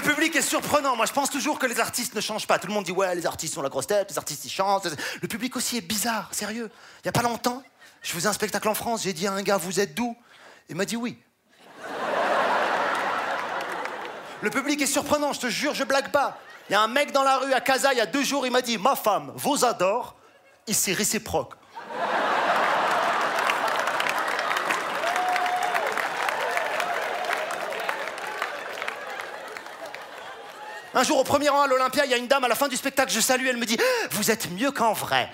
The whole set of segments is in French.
Le public est surprenant. Moi, je pense toujours que les artistes ne changent pas. Tout le monde dit, ouais, les artistes sont la grosse tête, les artistes, ils chantent. Le public aussi est bizarre, sérieux. Il y a pas longtemps, je faisais un spectacle en France. J'ai dit à un gars, vous êtes d'où? Il m'a dit oui. Le public est surprenant, je te jure, je blague pas. Il y a un mec dans la rue à Casa, il y a deux jours, il m'a dit Ma femme vous adore, et c'est réciproque. Un jour, au premier rang à l'Olympia, il y a une dame à la fin du spectacle, je salue, elle me dit Vous êtes mieux qu'en vrai.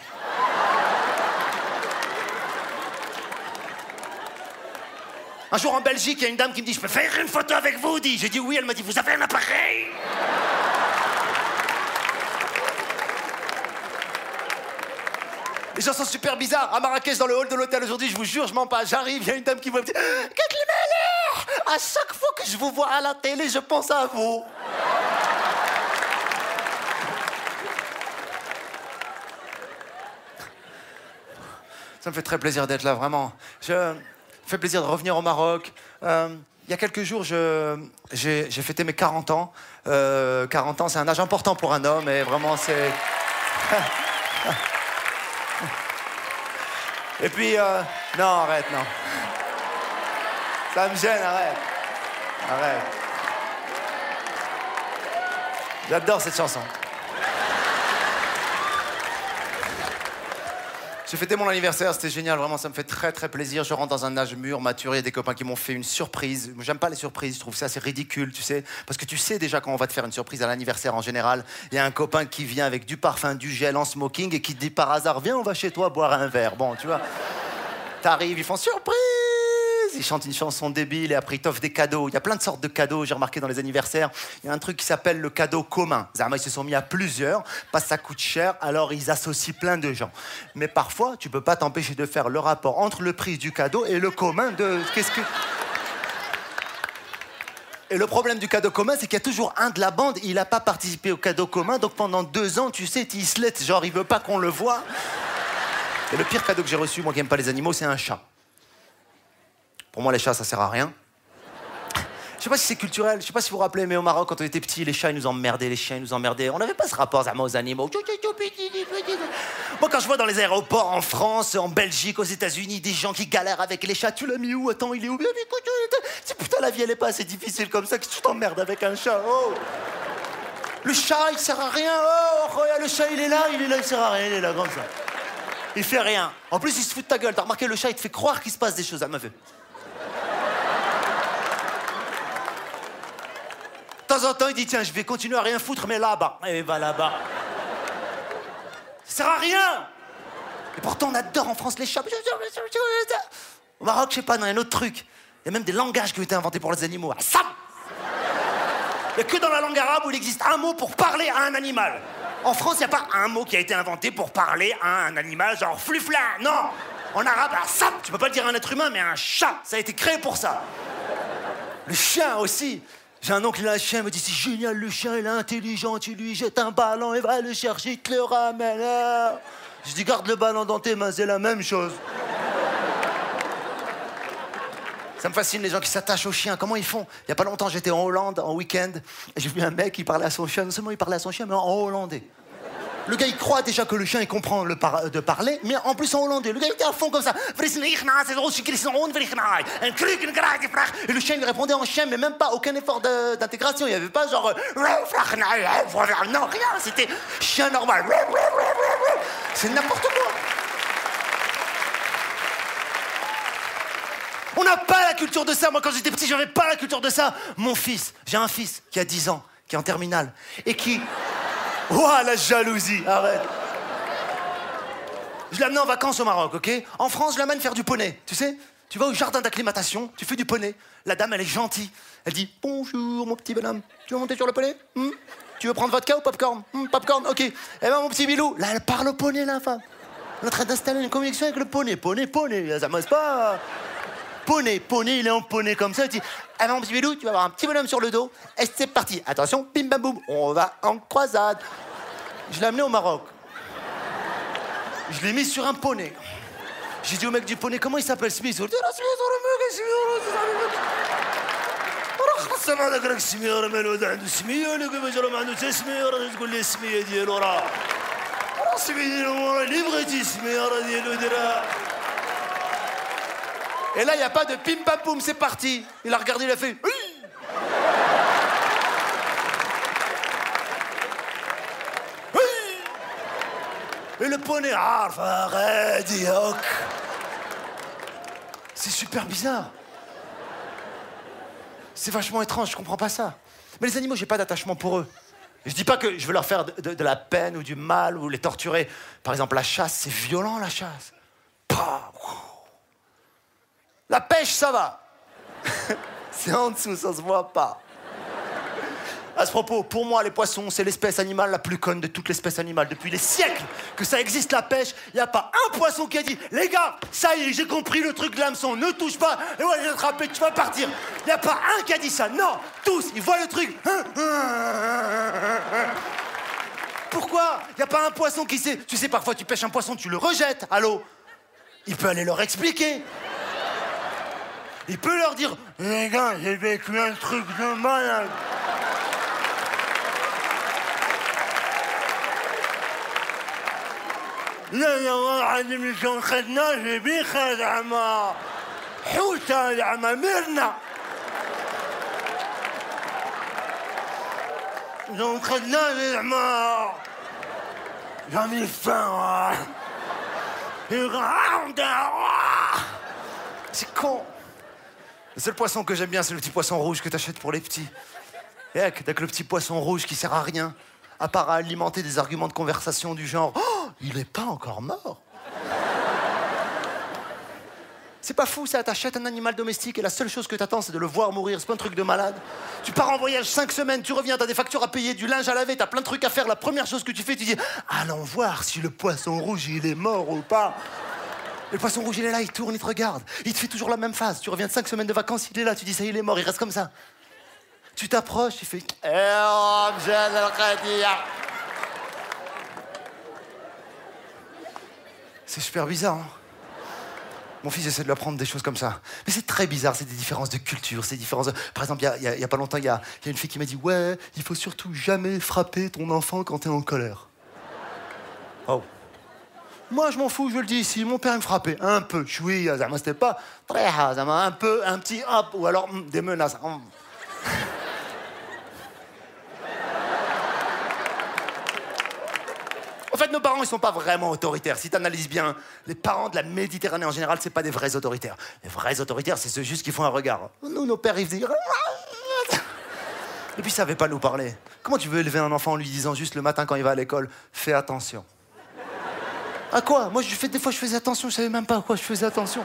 Un jour en Belgique, il y a une dame qui me dit Je peux faire une photo avec vous dit. J'ai dit oui, elle m'a dit Vous avez un appareil Les gens sont super bizarres. À Marrakech, dans le hall de l'hôtel aujourd'hui, je vous jure, je mens pas. J'arrive, il y a une dame qui me dit À chaque fois que je vous vois à la télé, je pense à vous. Ça me fait très plaisir d'être là, vraiment. Je fait plaisir de revenir au Maroc. Euh, il y a quelques jours, j'ai fêté mes 40 ans. Euh, 40 ans, c'est un âge important pour un homme, et vraiment, c'est. Et puis, euh, non, arrête, non. Ça me gêne, arrête. Arrête. J'adore cette chanson. J'ai fêté mon anniversaire, c'était génial, vraiment, ça me fait très très plaisir. Je rentre dans un âge mûr, mature, il y a des copains qui m'ont fait une surprise. J'aime pas les surprises, je trouve ça assez ridicule, tu sais. Parce que tu sais déjà quand on va te faire une surprise à l'anniversaire en général, il y a un copain qui vient avec du parfum, du gel en smoking et qui te dit par hasard, viens, on va chez toi boire un verre. Bon, tu vois. T'arrives, ils font surprise Ils chantent une chanson débile et après ils t'offrent des cadeaux. Il y a plein de sortes de cadeaux, j'ai remarqué dans les anniversaires. Il y a un truc qui s'appelle le cadeau commun. Zama, ils se sont mis à plusieurs parce que ça coûte cher, alors ils associent plein de gens. Mais parfois, tu peux pas t'empêcher de faire le rapport entre le prix du cadeau et le commun de. Qu'est-ce que. Et le problème du cadeau commun, c'est qu'il y a toujours un de la bande, il n'a pas participé au cadeau commun, donc pendant deux ans, tu sais, il se genre il veut pas qu'on le voit. Et le pire cadeau que j'ai reçu, moi qui n'aime pas les animaux, c'est un chat. Pour moi, les chats, ça sert à rien. Je sais pas si c'est culturel, je sais pas si vous vous rappelez, mais au Maroc, quand on était petits, les chats, ils nous emmerdaient, les chiens, ils nous emmerdaient. On n'avait pas ce rapport zama, aux animaux. Moi, quand je vois dans les aéroports en France, en Belgique, aux États-Unis, des gens qui galèrent avec les chats, tu l'as mis où? Attends, il est où? Putain, la vie, elle est pas assez difficile comme ça que tu t'emmerdes avec un chat. Oh Le chat, il sert à rien. Oh, le chat, il est là, il est là, il sert à rien, il est là, comme ça. Il fait rien. En plus, il se fout de ta gueule. T'as remarqué, le chat, il te fait croire qu'il se passe des choses. Elle m'a fait. Temps en temps, il dit Tiens, je vais continuer à rien foutre, mais là-bas. Et il va là-bas. Ça sert à rien Et pourtant, on adore en France les chats. Au Maroc, je sais pas, a un autre truc. Il y a même des langages qui ont été inventés pour les animaux. Assam Il n'y a que dans la langue arabe où il existe un mot pour parler à un animal. En France, il n'y a pas un mot qui a été inventé pour parler à un animal, genre flufla. Non En arabe, assam Tu peux pas le dire à un être humain, mais un chat, ça a été créé pour ça. Le chien aussi. J'ai un oncle, il a un chien, il me dit c'est génial, le chien, il est intelligent, tu lui jettes un ballon, il va le chercher, il te le ramène. Ah. Je dis garde le ballon dans tes mains, c'est la même chose. Ça me fascine les gens qui s'attachent aux chiens. Comment ils font? Il y a pas longtemps, j'étais en Hollande en week-end. et J'ai vu un mec qui parlait à son chien. Non seulement il parlait à son chien, mais en hollandais. Le gars, il croit déjà que le chien, il comprend le par- de parler, mais en plus en hollandais. Le gars, il était à fond comme ça. Et le chien lui répondait en chien, mais même pas aucun effort d'intégration. Il n'y avait pas genre. Non, rien. C'était chien normal. C'est n'importe quoi. On n'a pas la culture de ça. Moi, quand j'étais petit, j'avais pas la culture de ça. Mon fils, j'ai un fils qui a 10 ans, qui est en terminale, et qui. Ouah, la jalousie, arrête. Je amené en vacances au Maroc, ok? En France, je l'amène faire du poney, tu sais? Tu vas au jardin d'acclimatation, tu fais du poney. La dame, elle est gentille. Elle dit Bonjour, mon petit bonhomme. Tu veux monter sur le poney? Hmm? Tu veux prendre vodka ou popcorn? Hmm, Popcorn, ok. Eh ben, mon petit bilou, là, elle parle au poney, la femme. Elle est en train d'installer une communication avec le poney. Poney, poney, ça m'ose pas Poney, poney, il est en poney comme ça. Il dit Ah ben, mon petit bilou, tu vas avoir un petit bonhomme sur le dos. Et c'est parti. Attention, bim bam boum, on va en croisade. Je l'ai amené au Maroc. Je l'ai mis sur un poney. J'ai dit au mec du poney, comment il s'appelle Smith Il dit, Ah, Smith, oh, le mec, Smith, oh, le mec. خاصة ما ذاك راك السمية راه مالو هذا عنده سمية ولا كيفاش راه ما عنده حتى سمية راه تقول لي السمية ديالو راه راه السمية ديالو راه اللي بغيتي السمية راه ديالو ديرها et là, il n'y a pas de pim pam poum, c'est parti. Il a regardé, il a fait. Et le poney. C'est super bizarre. C'est vachement étrange, je comprends pas ça. Mais les animaux, j'ai pas d'attachement pour eux. Je dis pas que je veux leur faire de, la peine ou du mal ou les torturer. Par exemple, la chasse, c'est violent la chasse. La pêche, ça va. c'est en dessous, ça se voit pas. À ce propos, pour moi, les poissons, c'est l'espèce animale la plus conne de toutes les espèces animales. Depuis des siècles que ça existe la pêche, il n'y a pas un poisson qui a dit Les gars, ça y est, j'ai compris le truc de l'hameçon, ne touche pas, et ouais, j'ai attrapé, tu vas partir. Il n'y a pas un qui a dit ça. Non, tous, ils voient le truc. Pourquoi Il n'y a pas un poisson qui sait. Tu sais, parfois, tu pêches un poisson, tu le rejettes à l'eau. Il peut aller leur expliquer Il peut leur dire Les gars, j'ai vécu un truc de malade. لا يا واحد من شون خدنا جيبي خد عما حوتة يا عما ميرنا شون خدنا يا عما j'en ai faim ouais. Et rentre, ouais. C'est con Le seul poisson que j'aime bien, c'est le petit poisson rouge que t'achètes pour les petits. Et avec, le petit poisson rouge qui sert à rien, à part à alimenter des arguments de conversation du genre Oh, il est pas encore mort C'est pas fou ça, t'achètes un animal domestique et la seule chose que t'attends c'est de le voir mourir, c'est pas un truc de malade. Tu pars en voyage cinq semaines, tu reviens, t'as des factures à payer, du linge à laver, t'as plein de trucs à faire. La première chose que tu fais, tu dis Allons voir si le poisson rouge il est mort ou pas. Le poisson rouge il est là, il tourne, il te regarde. Il te fait toujours la même phase. Tu reviens de cinq semaines de vacances, il est là, tu dis ça, il est mort, il reste comme ça. Tu t'approches, il fait Eh. C'est super bizarre. hein. Mon fils essaie de lui apprendre des choses comme ça. Mais c'est très bizarre, c'est des différences de culture, c'est des différences de... Par exemple, il y a- pas longtemps, il y a, y a une fille qui m'a dit Ouais, il faut surtout jamais frapper ton enfant quand t'es en colère. Oh. Moi, je m'en fous, je le dis ici. Mon père me frappait un peu. Oui, zama, c'était pas très un peu, un petit hop, ou alors hum, des menaces. En fait, nos parents, ils sont pas vraiment autoritaires. Si tu analyses bien, les parents de la Méditerranée en général, c'est pas des vrais autoritaires. Les vrais autoritaires, c'est ceux juste qui font un regard. Nous, nos pères, ils faisaient. Et puis, ils savaient pas nous parler. Comment tu veux élever un enfant en lui disant juste le matin quand il va à l'école, fais attention À quoi? Moi, je fais des fois, je faisais attention, je savais même pas à quoi je faisais attention.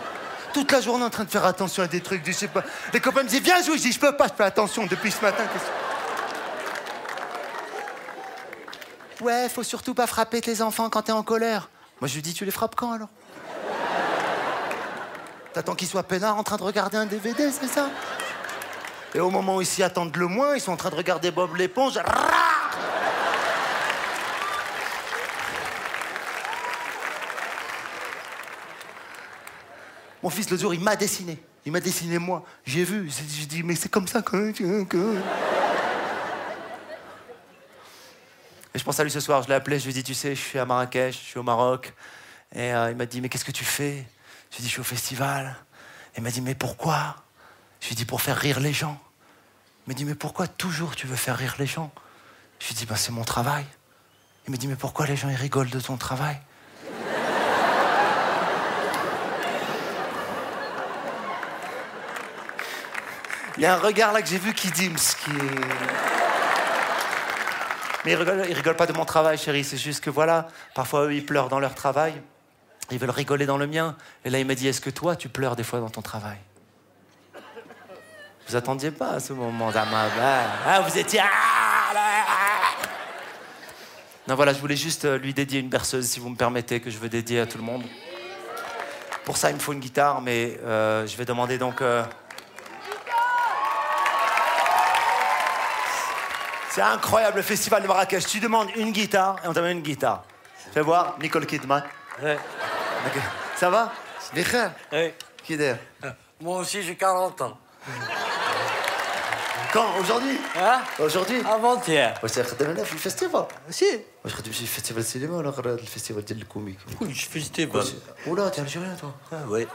Toute la journée en train de faire attention à des trucs, je sais pas. Les copains me disaient, viens jouer, je dis, je peux pas, je fais attention depuis ce matin. Ouais, faut surtout pas frapper tes enfants quand t'es en colère. Moi, je lui dis, tu les frappes quand alors? T'attends qu'ils soient peinards en train de regarder un DVD, c'est ça? Et au moment où ils s'y attendent le moins, ils sont en train de regarder Bob l'éponge. Mon fils, le jour, il m'a dessiné. Il m'a dessiné moi. J'ai vu. J'ai dit, mais c'est comme ça que- Et je pense à lui ce soir, je l'ai appelé, je lui ai dit, tu sais, je suis à Marrakech, je suis au Maroc. Et euh, il m'a dit, mais qu'est-ce que tu fais? Je lui ai dit, je suis au festival. Et il m'a dit, mais pourquoi? Je lui ai dit, pour faire rire les gens. Il m'a dit, mais pourquoi toujours tu veux faire rire les gens? Je lui ai dit, bah, c'est mon travail. Il m'a dit, mais pourquoi les gens ils rigolent de ton travail? Il y a un regard là que j'ai vu qui dit, Mski. Mais ils rigolent, rigolent pas de mon travail, chérie. C'est juste que voilà, parfois eux, ils pleurent dans leur travail. Ils veulent rigoler dans le mien. Et là, il m'a dit Est-ce que toi, tu pleures des fois dans ton travail? Vous attendiez pas à ce moment Bah, Ah, vous étiez. Ah, ah. Non, voilà, je voulais juste euh, lui dédier une berceuse, si vous me permettez, que je veux dédier à tout le monde. Pour ça, il me faut une guitare, mais euh, je vais demander donc. euh, C'est incroyable le festival de Marrakech. Tu demandes une guitare et on t'amène une guitare. Fais voir, Nicole Kidman. Ouais. Ok. Ça va Bikhair Ouais. Qui est Moi aussi, j'ai 40 ans. Quand Aujourd'hui ها Aujourd'hui افونتيير واش خدامنا في الفيستيفال سي واش خدمت في فيستيفال السينما ولا غير هذا الفيستيفال ديال الكوميك كلش فيستيفال ولا تي الجيريان toi اه وي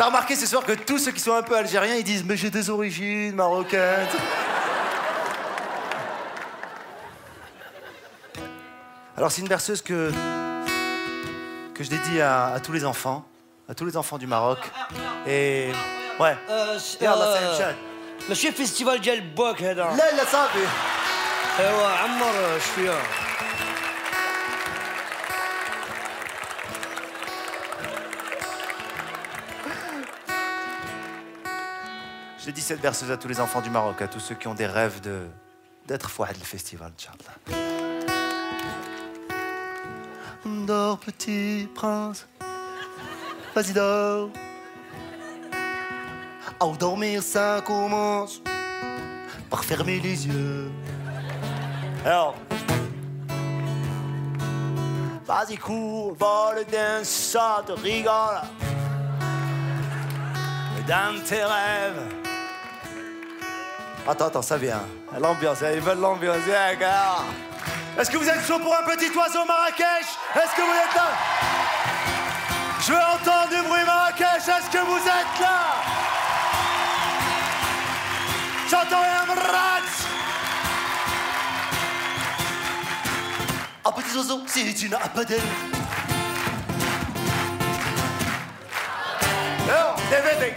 T'as remarqué ce soir que tous ceux qui sont un peu algériens, ils disent Mais j'ai des origines marocaines. Alors, c'est une berceuse que, que je dédie à, à tous les enfants, à tous les enfants du Maroc. Et. Ouais. يلا سلام شاد. ماشي فيستيفال ديال باك هذا لا لا صافي ايوا عمر شويه Je dédie cette berceuse à tous les enfants du Maroc, à tous ceux qui ont des rêves de d'être fouad le festival, Inch'Allah. Dors, petit prince. Vas-y, dors. À dormir, ça commence par fermer les yeux. Alors. Vas-y, cours, vole d'un te rigole. Dans tes rêves. Attends, attends, ça vient. L'ambiance, ils veulent l'ambiance. viens, gars. Est-ce que vous êtes chaud pour un petit oiseau Marrakech? Est-ce que vous êtes là? Je veux entendre du bruit Marrakech. Est-ce que vous êtes là? J'entends un rat. Un petit oiseau, c'est une apadelle. Non, DVD.